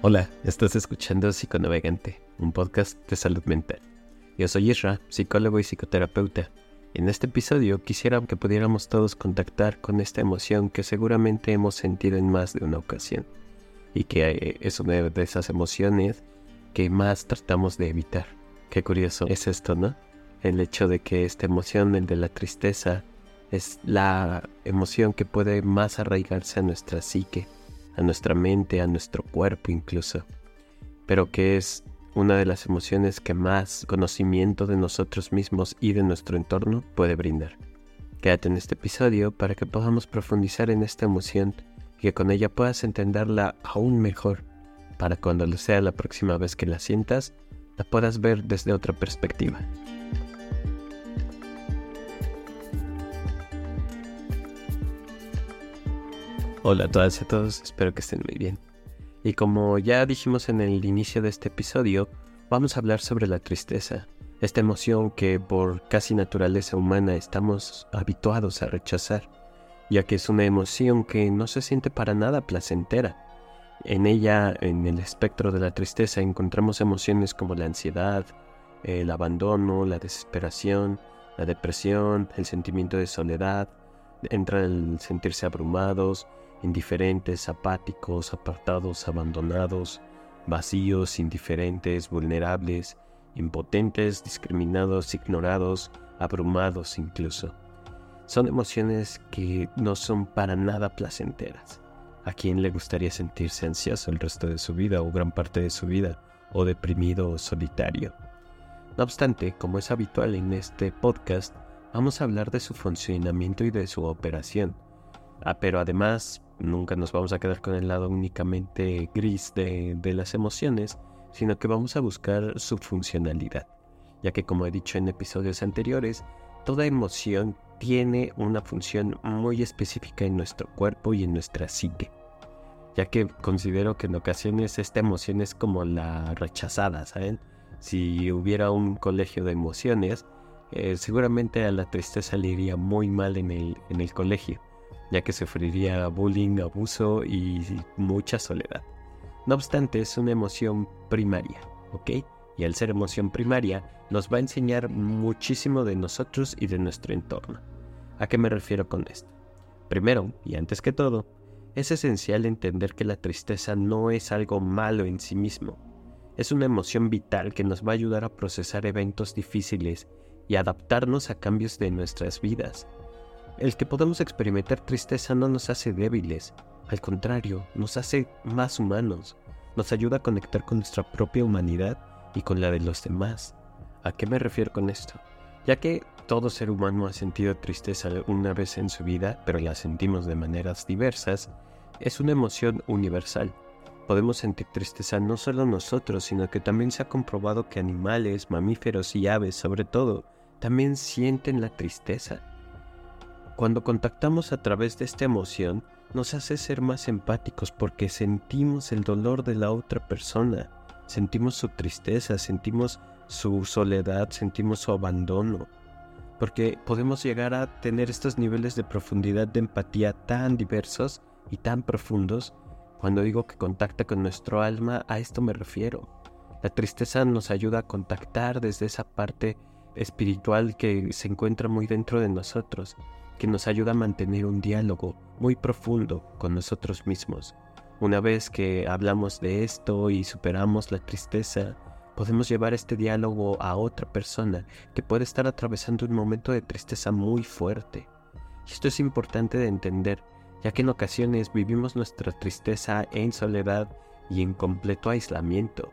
Hola, estás escuchando Psiconavegante, un podcast de salud mental. Yo soy Isra, psicólogo y psicoterapeuta. En este episodio quisiera que pudiéramos todos contactar con esta emoción que seguramente hemos sentido en más de una ocasión y que eh, es una de esas emociones que más tratamos de evitar. Qué curioso es esto, ¿no? El hecho de que esta emoción, el de la tristeza, es la emoción que puede más arraigarse a nuestra psique a nuestra mente, a nuestro cuerpo incluso, pero que es una de las emociones que más conocimiento de nosotros mismos y de nuestro entorno puede brindar. Quédate en este episodio para que podamos profundizar en esta emoción y que con ella puedas entenderla aún mejor, para cuando sea la próxima vez que la sientas, la puedas ver desde otra perspectiva. Hola a todas y a todos, espero que estén muy bien. Y como ya dijimos en el inicio de este episodio, vamos a hablar sobre la tristeza, esta emoción que por casi naturaleza humana estamos habituados a rechazar, ya que es una emoción que no se siente para nada placentera. En ella, en el espectro de la tristeza, encontramos emociones como la ansiedad, el abandono, la desesperación, la depresión, el sentimiento de soledad, entra el sentirse abrumados, indiferentes, apáticos, apartados, abandonados, vacíos, indiferentes, vulnerables, impotentes, discriminados, ignorados, abrumados incluso. Son emociones que no son para nada placenteras. ¿A quién le gustaría sentirse ansioso el resto de su vida o gran parte de su vida, o deprimido o solitario? No obstante, como es habitual en este podcast, vamos a hablar de su funcionamiento y de su operación. Ah, pero además nunca nos vamos a quedar con el lado únicamente gris de, las emociones, sino que vamos a buscar su funcionalidad, ya que como he dicho en episodios anteriores, toda emoción tiene una función muy específica en nuestro cuerpo y en nuestra psique, ya que considero que en ocasiones esta emoción es como la rechazada, ¿saben? Si hubiera un colegio de emociones, eh, seguramente a la tristeza le iría muy mal en el colegio ya que sufriría bullying, abuso y mucha soledad. No obstante, es una emoción primaria, ¿ok? Y al ser emoción primaria, nos va a enseñar muchísimo de nosotros y de nuestro entorno. ¿A qué me refiero con esto? Primero, y antes que todo, es esencial entender que la tristeza no es algo malo en sí mismo. Es una emoción vital que nos va a ayudar a procesar eventos difíciles y adaptarnos a cambios de nuestras vidas. El que podamos experimentar tristeza no nos hace débiles, al contrario, nos hace más humanos, nos ayuda a conectar con nuestra propia humanidad y con la de los demás. ¿A qué me refiero con esto? Ya que todo ser humano ha sentido tristeza una vez en su vida, pero la sentimos de maneras diversas, es una emoción universal. Podemos sentir tristeza no solo nosotros, sino que también se ha comprobado que animales, mamíferos y aves sobre todo, también sienten la tristeza. Cuando contactamos a través de esta emoción, nos hace ser más empáticos porque sentimos el dolor de la otra persona, sentimos su tristeza, sentimos su soledad, sentimos su abandono, porque podemos llegar a tener estos niveles de profundidad de empatía tan diversos y tan profundos. Cuando digo que contacta con nuestro alma, a esto me refiero. La tristeza nos ayuda a contactar desde esa parte espiritual que se encuentra muy dentro de nosotros que nos ayuda a mantener un diálogo muy profundo con nosotros mismos. Una vez que hablamos de esto y superamos la tristeza, podemos llevar este diálogo a otra persona que puede estar atravesando un momento de tristeza muy fuerte. Esto es importante de entender, ya que en ocasiones vivimos nuestra tristeza en soledad y en completo aislamiento,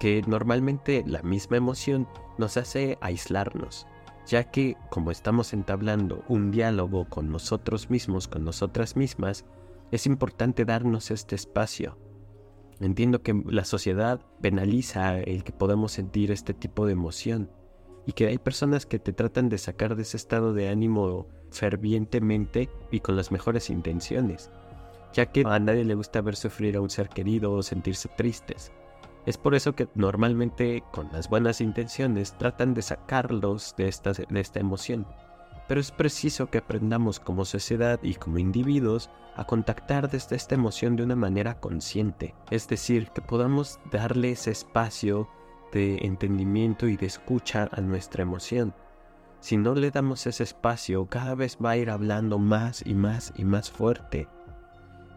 que normalmente la misma emoción nos hace aislarnos, ya que como estamos entablando un diálogo con nosotros mismos, con nosotras mismas, es importante darnos este espacio. Entiendo que la sociedad penaliza el que podemos sentir este tipo de emoción y que hay personas que te tratan de sacar de ese estado de ánimo fervientemente y con las mejores intenciones, ya que a nadie le gusta ver sufrir a un ser querido o sentirse tristes. Es por eso que normalmente con las buenas intenciones tratan de sacarlos de esta, de esta emoción. pero es preciso que aprendamos como sociedad y como individuos a contactar desde esta emoción de una manera consciente, es decir, que podamos darle ese espacio de entendimiento y de escucha a nuestra emoción. Si no le damos ese espacio, cada vez va a ir hablando más y más y más fuerte.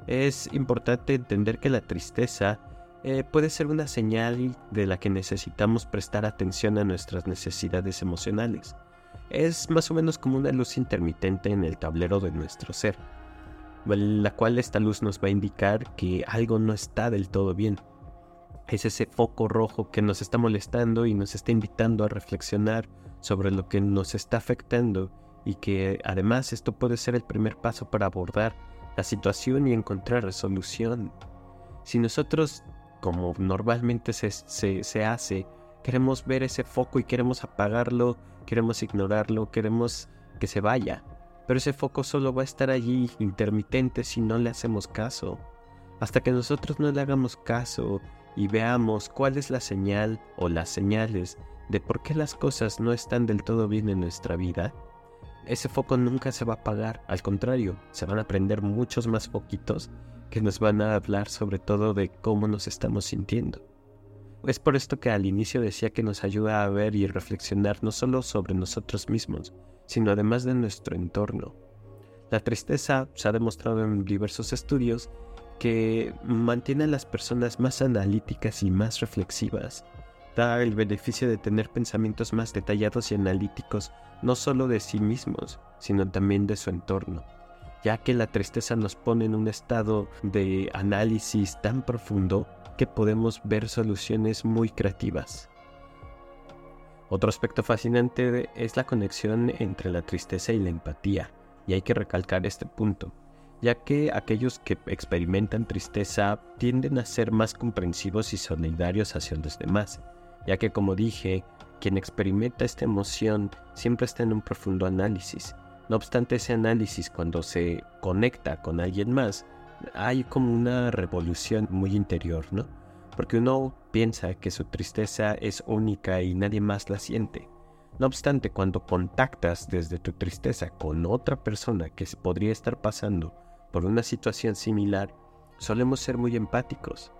Es importante entender que la tristeza eh, puede ser una señal de la que necesitamos prestar atención a nuestras necesidades emocionales es más o menos como una luz intermitente en el tablero de nuestro ser, la cual esta luz nos va a indicar que algo no está del todo bien. Es ese foco rojo que nos está molestando y nos está invitando a reflexionar sobre lo que nos está afectando y que además esto puede ser el primer paso para abordar la situación y encontrar resolución. Si nosotros, como normalmente se, se hace, queremos ver ese foco y queremos apagarlo queremos ignorarlo, queremos que se vaya. Pero ese foco solo va a estar allí intermitente si no le hacemos caso. Hasta que nosotros no le hagamos caso y veamos cuál es la señal o las señales de por qué las cosas no están del todo bien en nuestra vida, ese foco nunca se va a apagar. Al contrario, se van a prender muchos más foquitos que nos van a hablar sobre todo de cómo nos estamos sintiendo. Es por esto que al inicio decía que nos ayuda a ver y reflexionar no solo sobre nosotros mismos, sino además de nuestro entorno. La tristeza se ha demostrado en diversos estudios que mantiene a las personas más analíticas y más reflexivas. Da el beneficio de tener pensamientos más detallados y analíticos no solo de sí mismos, sino también de su entorno, ya que la tristeza nos pone en un estado de análisis tan profundo que podemos ver soluciones muy creativas. Otro aspecto fascinante es la conexión entre la tristeza y la empatía, y hay que recalcar este punto, ya que aquellos que experimentan tristeza tienden a ser más comprensivos y solidarios hacia los demás, ya que como dije, quien experimenta esta emoción siempre está en un profundo análisis. No obstante ese análisis cuando se conecta con alguien más, hay como una revolución muy interior, ¿no? Porque uno piensa que su tristeza es única y nadie más la siente. No obstante, cuando contactas desde tu tristeza con otra persona que podría estar pasando por una situación similar, solemos ser muy empáticos.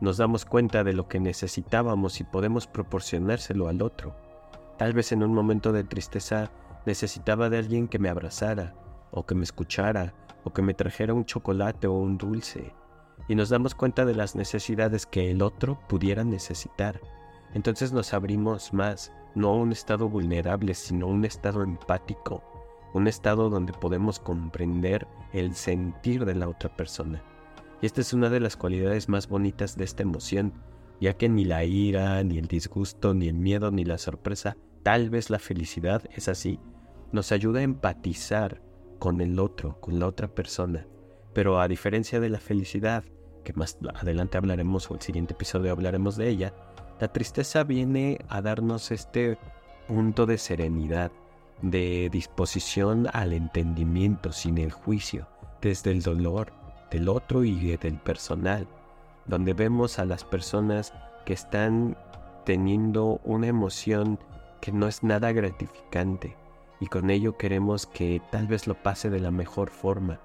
Nos damos cuenta de lo que necesitábamos y podemos proporcionárselo al otro. Tal vez en un momento de tristeza necesitaba de alguien que me abrazara, o que me escuchara, o que me trajera un chocolate o un dulce, y nos damos cuenta de las necesidades que el otro pudiera necesitar. Entonces nos abrimos más, no a un estado vulnerable, sino a un estado empático, un estado donde podemos comprender el sentir de la otra persona. Y esta es una de las cualidades más bonitas de esta emoción, ya que ni la ira, ni el disgusto, ni el miedo, ni la sorpresa, tal vez la felicidad es así, nos ayuda a empatizar con el otro, con la otra persona. Pero a diferencia de la felicidad, que más adelante hablaremos o el siguiente episodio hablaremos de ella, la tristeza viene a darnos este punto de serenidad, de disposición al entendimiento sin el juicio, desde el dolor del otro y del personal, donde vemos a las personas que están teniendo una emoción que no es nada gratificante, y con ello queremos que tal vez lo pase de la mejor forma,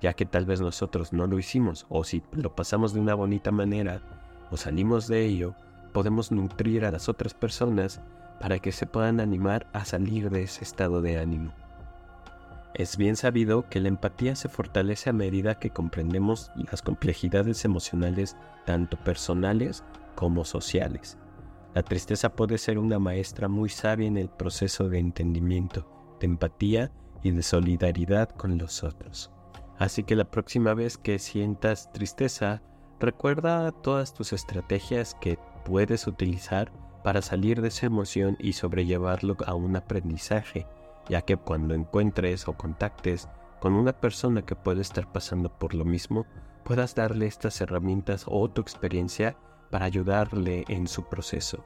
ya que tal vez nosotros no lo hicimos, o si lo pasamos de una bonita manera, o salimos de ello, podemos nutrir a las otras personas para que se puedan animar a salir de ese estado de ánimo. Es bien sabido que la empatía se fortalece a medida que comprendemos las complejidades emocionales tanto personales como sociales. La tristeza puede ser una maestra muy sabia en el proceso de entendimiento, de empatía y de solidaridad con los otros. Así que la próxima vez que sientas tristeza, recuerda todas tus estrategias que puedes utilizar para salir de esa emoción y sobrellevarlo a un aprendizaje, ya que cuando encuentres o contactes con una persona que puede estar pasando por lo mismo, puedas darle estas herramientas o tu experiencia para ayudarle en su proceso.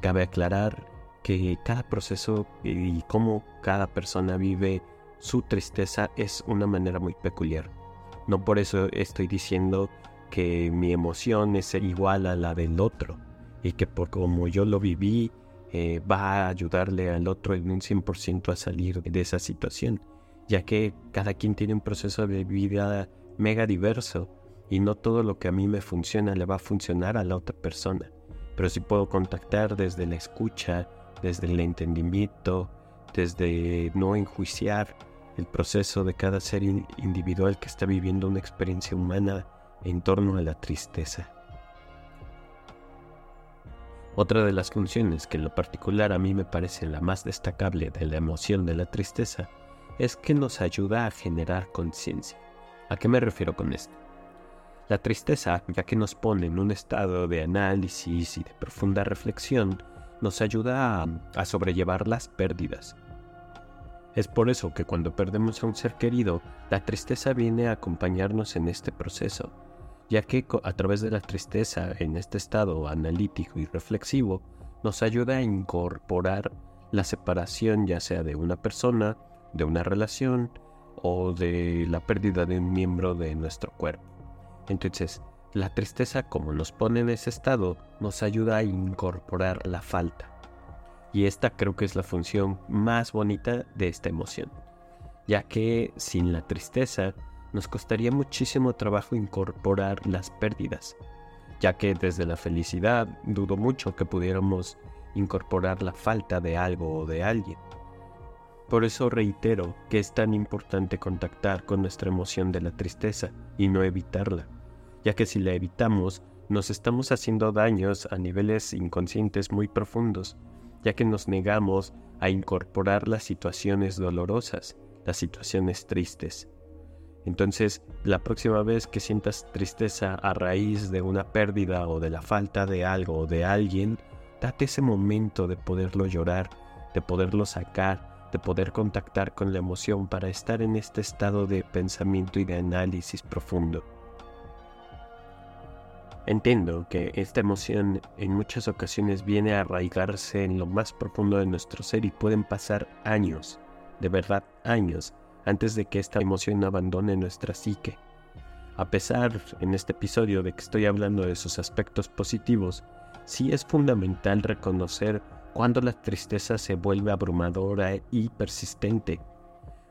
Cabe aclarar que cada proceso y cómo cada persona vive su tristeza es una manera muy peculiar. No por eso estoy diciendo que mi emoción es igual a la del otro y que por como yo lo viví eh, va a ayudarle al otro en un 100% a salir de esa situación, ya que cada quien tiene un proceso de vida mega diverso y no todo lo que a mí me funciona le va a funcionar a la otra persona. Pero sí puedo contactar desde la escucha, desde el entendimiento, desde no enjuiciar el proceso de cada ser individual que está viviendo una experiencia humana en torno a la tristeza. Otra de las funciones que en lo particular a mí me parece la más destacable de la emoción de la tristeza es que nos ayuda a generar conciencia. ¿A qué me refiero con esto? La tristeza, ya que nos pone en un estado de análisis y de profunda reflexión, nos ayuda a, a sobrellevar las pérdidas. Es por eso que cuando perdemos a un ser querido, la tristeza viene a acompañarnos en este proceso ya que a través de la tristeza en este estado analítico y reflexivo nos ayuda a incorporar la separación ya sea de una persona, de una relación o de la pérdida de un miembro de nuestro cuerpo. Entonces, la tristeza como nos pone en ese estado nos ayuda a incorporar la falta. Y esta creo que es la función más bonita de esta emoción, ya que sin la tristeza nos costaría muchísimo trabajo incorporar las pérdidas, ya que desde la felicidad dudo mucho que pudiéramos incorporar la falta de algo o de alguien. Por eso reitero que es tan importante contactar con nuestra emoción de la tristeza y no evitarla, ya que si la evitamos nos estamos haciendo daños a niveles inconscientes muy profundos, ya que nos negamos a incorporar las situaciones dolorosas, las situaciones tristes. Entonces, la próxima vez que sientas tristeza a raíz de una pérdida o de la falta de algo o de alguien, date ese momento de poderlo llorar, de poderlo sacar, de poder contactar con la emoción para estar en este estado de pensamiento y de análisis profundo. Entiendo que esta emoción en muchas ocasiones viene a arraigarse en lo más profundo de nuestro ser y pueden pasar años, de verdad años, antes de que esta emoción abandone nuestra psique. A pesar en este episodio de que estoy hablando de sus aspectos positivos, sí es fundamental reconocer cuando la tristeza se vuelve abrumadora y persistente,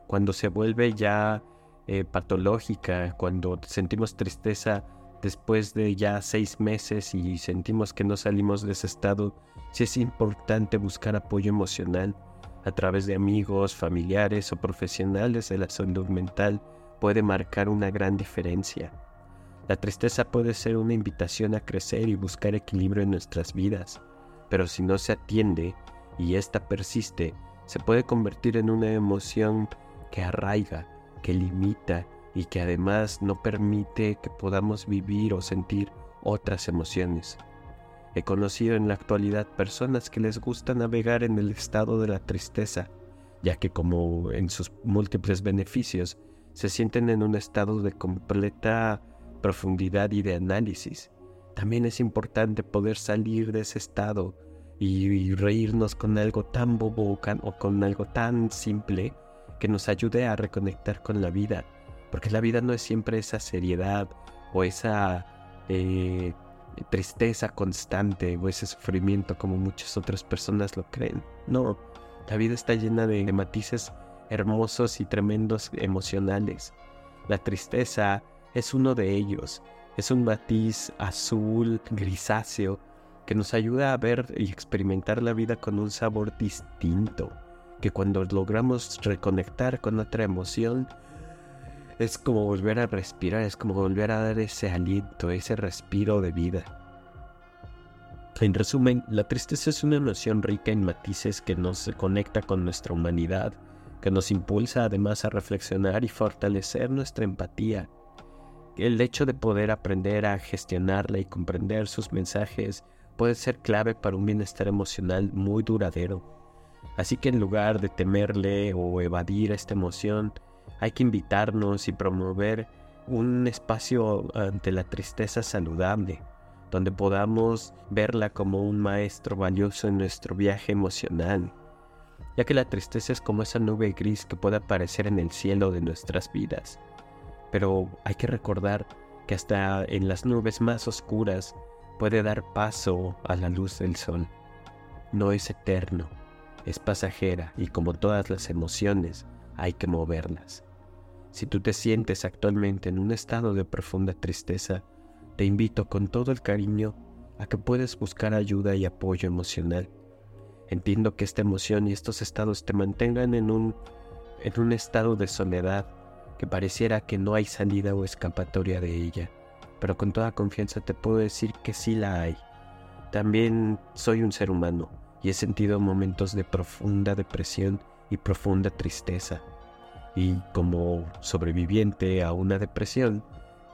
cuando se vuelve ya eh, patológica, cuando sentimos tristeza después de ya seis meses y sentimos que no salimos de ese estado, sí es importante buscar apoyo emocional a través de amigos, familiares o profesionales de la salud mental puede marcar una gran diferencia. La tristeza puede ser una invitación a crecer y buscar equilibrio en nuestras vidas, pero si no se atiende y ésta persiste, se puede convertir en una emoción que arraiga, que limita y que además no permite que podamos vivir o sentir otras emociones. He conocido en la actualidad personas que les gusta navegar en el estado de la tristeza, ya que como en sus múltiples beneficios, se sienten en un estado de completa profundidad y de análisis. También es importante poder salir de ese estado y, reírnos con algo tan bobo o con algo tan simple que nos ayude a reconectar con la vida, porque la vida no es siempre esa seriedad o esa eh, tristeza constante o ese sufrimiento como muchas otras personas lo creen. No, la vida está llena de matices hermosos y tremendos emocionales. La tristeza es uno de ellos. Es un matiz azul, grisáceo, que nos ayuda a ver y experimentar la vida con un sabor distinto, que cuando logramos reconectar con otra emoción, es como volver a respirar, es como volver a dar ese aliento, ese respiro de vida. En resumen, la tristeza es una emoción rica en matices que nos conecta con nuestra humanidad, que nos impulsa además a reflexionar y fortalecer nuestra empatía. El hecho de poder aprender a gestionarla y comprender sus mensajes puede ser clave para un bienestar emocional muy duradero. Así que en lugar de temerle o evadir esta emoción, hay que invitarnos y promover un espacio ante la tristeza saludable, donde podamos verla como un maestro valioso en nuestro viaje emocional, ya que la tristeza es como esa nube gris que puede aparecer en el cielo de nuestras vidas. Pero hay que recordar que hasta en las nubes más oscuras puede dar paso a la luz del sol. no es eterno, es pasajera y como todas las emociones, hay que moverlas. Si tú te sientes actualmente en un estado de profunda tristeza, te invito con todo el cariño a que puedas buscar ayuda y apoyo emocional. Entiendo que esta emoción y estos estados te mantengan en un, en un estado de soledad que pareciera que no hay salida o escapatoria de ella, pero con toda confianza te puedo decir que sí la hay. También soy un ser humano y he sentido momentos de profunda depresión y profunda tristeza. Y como sobreviviente a una depresión,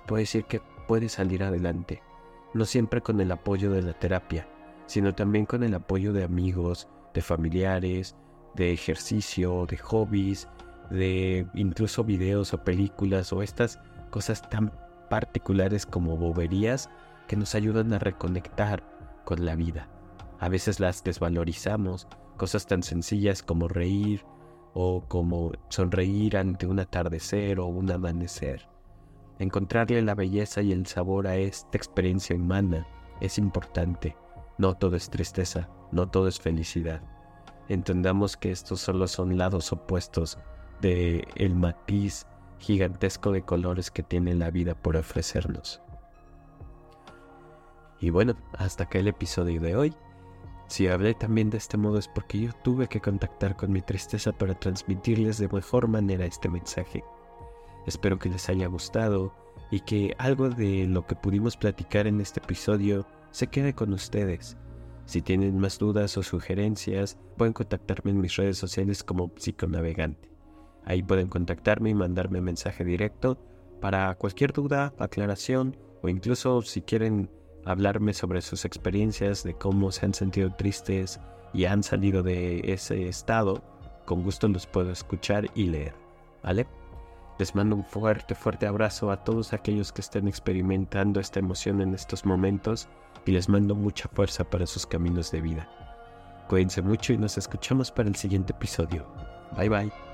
puedo decir que puede salir adelante, no siempre con el apoyo de la terapia, sino también con el apoyo de amigos, de familiares, de ejercicio, de hobbies, de incluso videos o películas o estas cosas tan particulares como boberías que nos ayudan a reconectar con la vida. A veces las desvalorizamos, cosas tan sencillas como reír o como sonreír ante un atardecer o un amanecer. Encontrarle la belleza y el sabor a esta experiencia humana es importante. No todo es tristeza, no todo es felicidad. Entendamos que estos solo son lados opuestos de el matiz gigantesco de colores que tiene la vida por ofrecernos. Y bueno, hasta acá el episodio de hoy. Si hablé también de este modo es porque yo tuve que contactar con mi tristeza para transmitirles de mejor manera este mensaje. Espero que les haya gustado y que algo de lo que pudimos platicar en este episodio se quede con ustedes. Si tienen más dudas o sugerencias, pueden contactarme en mis redes sociales como psiconavegante. Ahí pueden contactarme y mandarme mensaje directo para cualquier duda, aclaración o incluso si quieren hablarme sobre sus experiencias, de cómo se han sentido tristes y han salido de ese estado, con gusto los puedo escuchar y leer. ¿Vale? Les mando un fuerte, fuerte abrazo a todos aquellos que estén experimentando esta emoción en estos momentos y les mando mucha fuerza para sus caminos de vida. Cuídense mucho y nos escuchamos para el siguiente episodio. Bye bye.